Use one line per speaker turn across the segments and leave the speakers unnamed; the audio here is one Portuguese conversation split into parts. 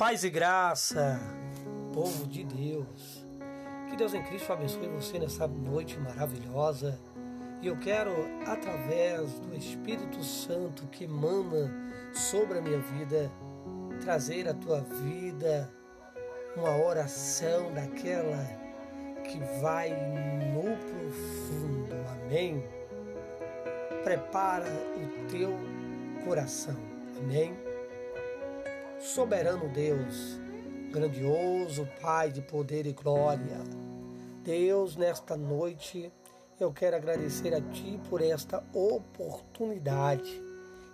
Paz e graça, povo de Deus. Que Deus em Cristo abençoe você nessa noite maravilhosa. E eu quero, através do Espírito Santo que emana sobre a minha vida, trazer à tua vida uma oração daquela que vai no profundo. Amém? Prepara o teu coração. Amém? Soberano Deus, grandioso Pai de poder e glória. Deus, nesta noite, eu quero agradecer a Ti por esta oportunidade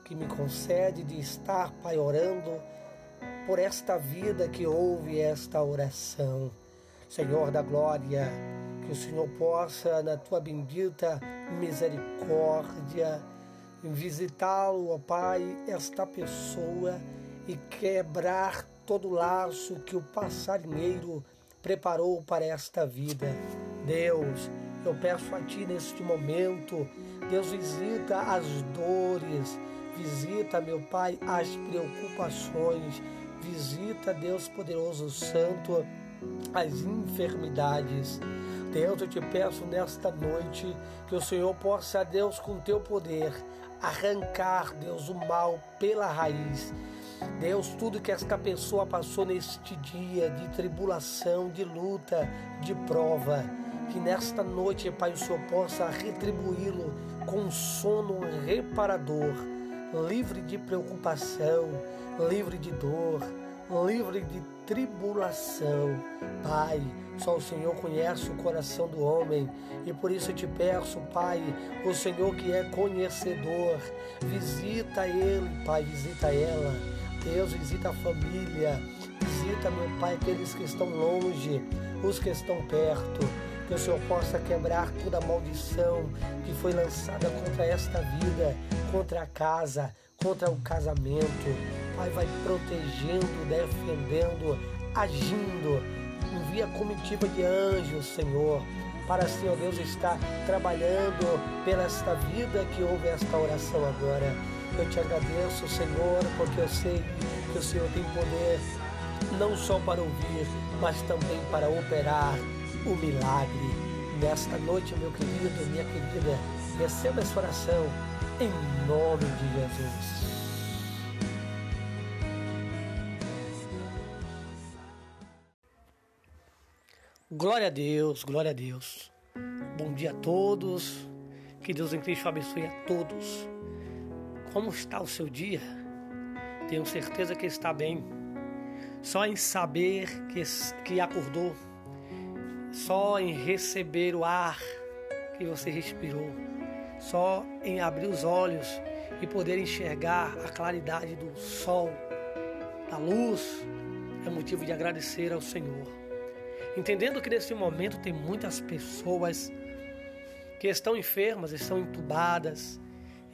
que me concede de estar, Pai, orando por esta vida que ouve esta oração. Senhor da glória, que o Senhor possa, na Tua bendita misericórdia, visitá-lo, ó Pai, esta pessoa e quebrar todo laço que o passarinheiro preparou para esta vida. Deus, eu peço a Ti neste momento, Deus visita as dores, visita, meu Pai, as preocupações, visita, Deus poderoso Santo, as enfermidades. Deus, eu te peço nesta noite que o Senhor possa, Deus, com teu poder, arrancar, Deus, o mal pela raiz Deus, tudo que esta pessoa passou neste dia de tribulação, de luta, de prova, que nesta noite, Pai, o Senhor possa retribuí-lo com sono reparador, livre de preocupação, livre de dor, livre de tribulação. Pai, só o Senhor conhece o coração do homem e por isso eu te peço, Pai, o Senhor que é conhecedor, visita ele, Pai, visita ela Deus, visita a família, visita, meu Pai, aqueles que estão longe, os que estão perto. Que o Senhor possa quebrar toda maldição que foi lançada contra esta vida, contra a casa, contra o casamento. Pai, vai protegendo, defendendo, agindo. Envia comitiva de anjos, Senhor, para, Senhor Deus, estar trabalhando pela esta vida que ouve esta oração agora. Eu te agradeço, Senhor, porque eu sei que o Senhor tem poder não só para ouvir, mas também para operar o milagre. Nesta noite, meu querido, minha querida, receba essa oração em nome de Jesus. Glória a Deus, glória a Deus. Bom dia a todos. Que Deus em Cristo abençoe a todos. Como está o seu dia? Tenho certeza que está bem. Só em saber que, que acordou, só em receber o ar que você respirou, só em abrir os olhos e poder enxergar a claridade do sol, da luz, é motivo de agradecer ao Senhor. Entendendo que nesse momento tem muitas pessoas que estão enfermas, estão entubadas,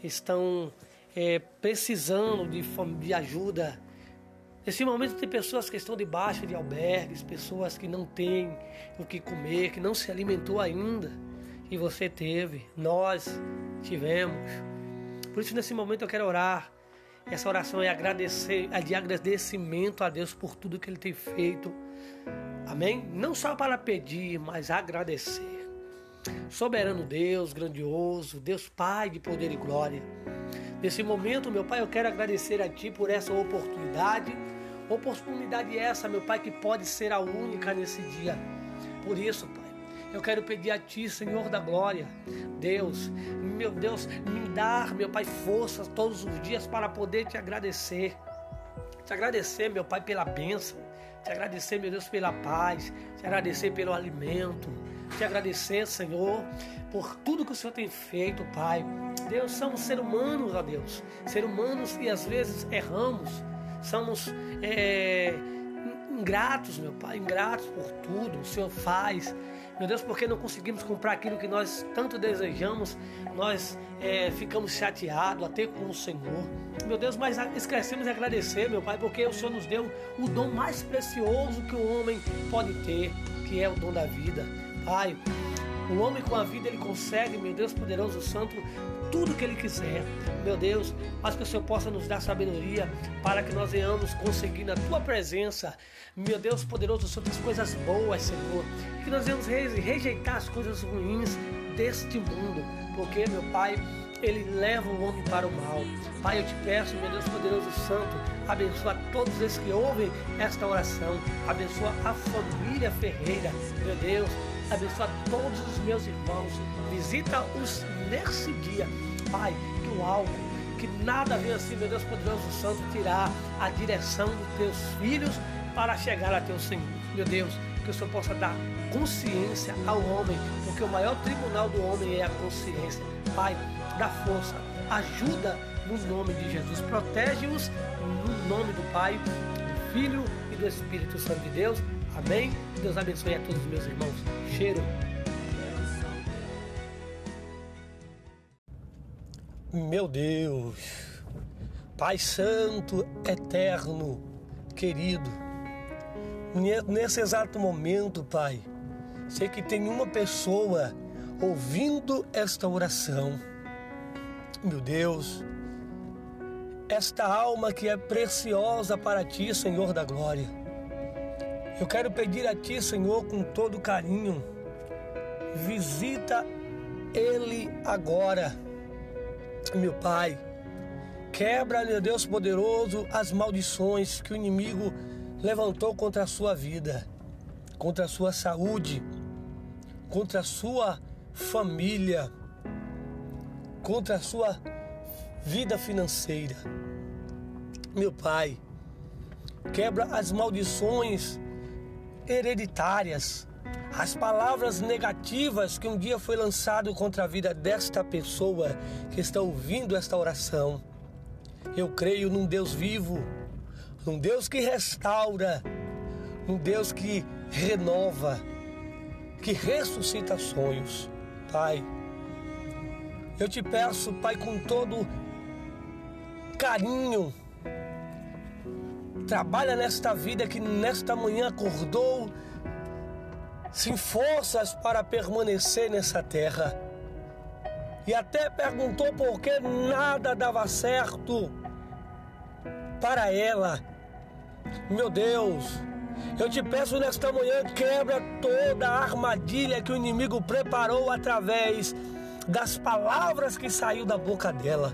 estão é, precisando de, de ajuda. Nesse momento tem pessoas que estão debaixo de albergues, pessoas que não têm o que comer, que não se alimentou ainda. E você teve, nós tivemos. Por isso nesse momento eu quero orar. Essa oração é agradecer, é de agradecimento a Deus por tudo que Ele tem feito. Amém? Não só para pedir, mas agradecer. Soberano Deus, grandioso, Deus Pai de poder e glória. Nesse momento, meu Pai, eu quero agradecer a Ti por essa oportunidade. Oportunidade essa, meu Pai, que pode ser a única nesse dia. Por isso, Pai, eu quero pedir a Ti, Senhor da glória, Deus, meu Deus, me dar, meu Pai, forças todos os dias para poder Te agradecer. Te agradecer, meu Pai, pela bênção. Te agradecer, meu Deus, pela paz. Te agradecer pelo alimento. Te agradecer, Senhor, por tudo que o Senhor tem feito, Pai. Deus, somos seres humanos, ó Deus. Seres humanos que às vezes erramos. Somos é, ingratos, meu Pai, ingratos por tudo. O Senhor faz. Meu Deus, porque não conseguimos comprar aquilo que nós tanto desejamos, nós é, ficamos chateados até com o Senhor. Meu Deus, mas esquecemos de agradecer, meu Pai, porque o Senhor nos deu o dom mais precioso que o homem pode ter, que é o dom da vida. Pai, O homem com a vida ele consegue, meu Deus poderoso santo, tudo que ele quiser. Meu Deus, mas que o Senhor possa nos dar sabedoria para que nós venhamos conseguir na tua presença, meu Deus poderoso santo, as coisas boas, Senhor. Que nós venhamos rejeitar as coisas ruins deste mundo, porque, meu Pai, ele leva o homem para o mal. Pai, eu te peço, meu Deus poderoso santo, abençoa todos esses que ouvem esta oração, abençoa a família Ferreira, meu Deus, abençoa todos os meus irmãos, visita-os nesse dia, Pai, que o álcool, que nada venha assim, meu Deus poderoso santo, tirar a direção dos teus filhos para chegar a teu Senhor, meu Deus, que o Senhor possa dar consciência ao homem, porque o maior tribunal do homem é a consciência. Pai, dá força, ajuda no nome de Jesus. Protege-os no nome do Pai, do Filho e do Espírito Santo de Deus. Amém. Deus abençoe a todos os meus irmãos. Cheiro. Meu Deus, Pai Santo, eterno, querido, nesse exato momento, Pai, sei que tem uma pessoa ouvindo esta oração meu Deus, esta alma que é preciosa para ti, Senhor da glória. Eu quero pedir a ti, Senhor, com todo carinho, visita ele agora, meu Pai. Quebra, meu Deus poderoso, as maldições que o inimigo levantou contra a sua vida, contra a sua saúde, contra a sua família contra a sua vida financeira. Meu Pai, quebra as maldições hereditárias, as palavras negativas que um dia foi lançado contra a vida desta pessoa que está ouvindo esta oração. Eu creio num Deus vivo, num Deus que restaura, num Deus que renova, que ressuscita sonhos. Pai, eu te peço, Pai, com todo carinho, trabalha nesta vida que nesta manhã acordou sem forças para permanecer nessa terra. E até perguntou por que nada dava certo para ela. Meu Deus, eu te peço nesta manhã, quebra toda a armadilha que o inimigo preparou através das palavras que saiu da boca dela.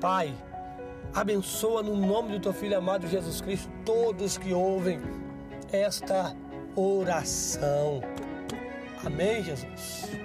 Pai, abençoa no nome do teu filho amado Jesus Cristo todos que ouvem esta oração. Amém, Jesus.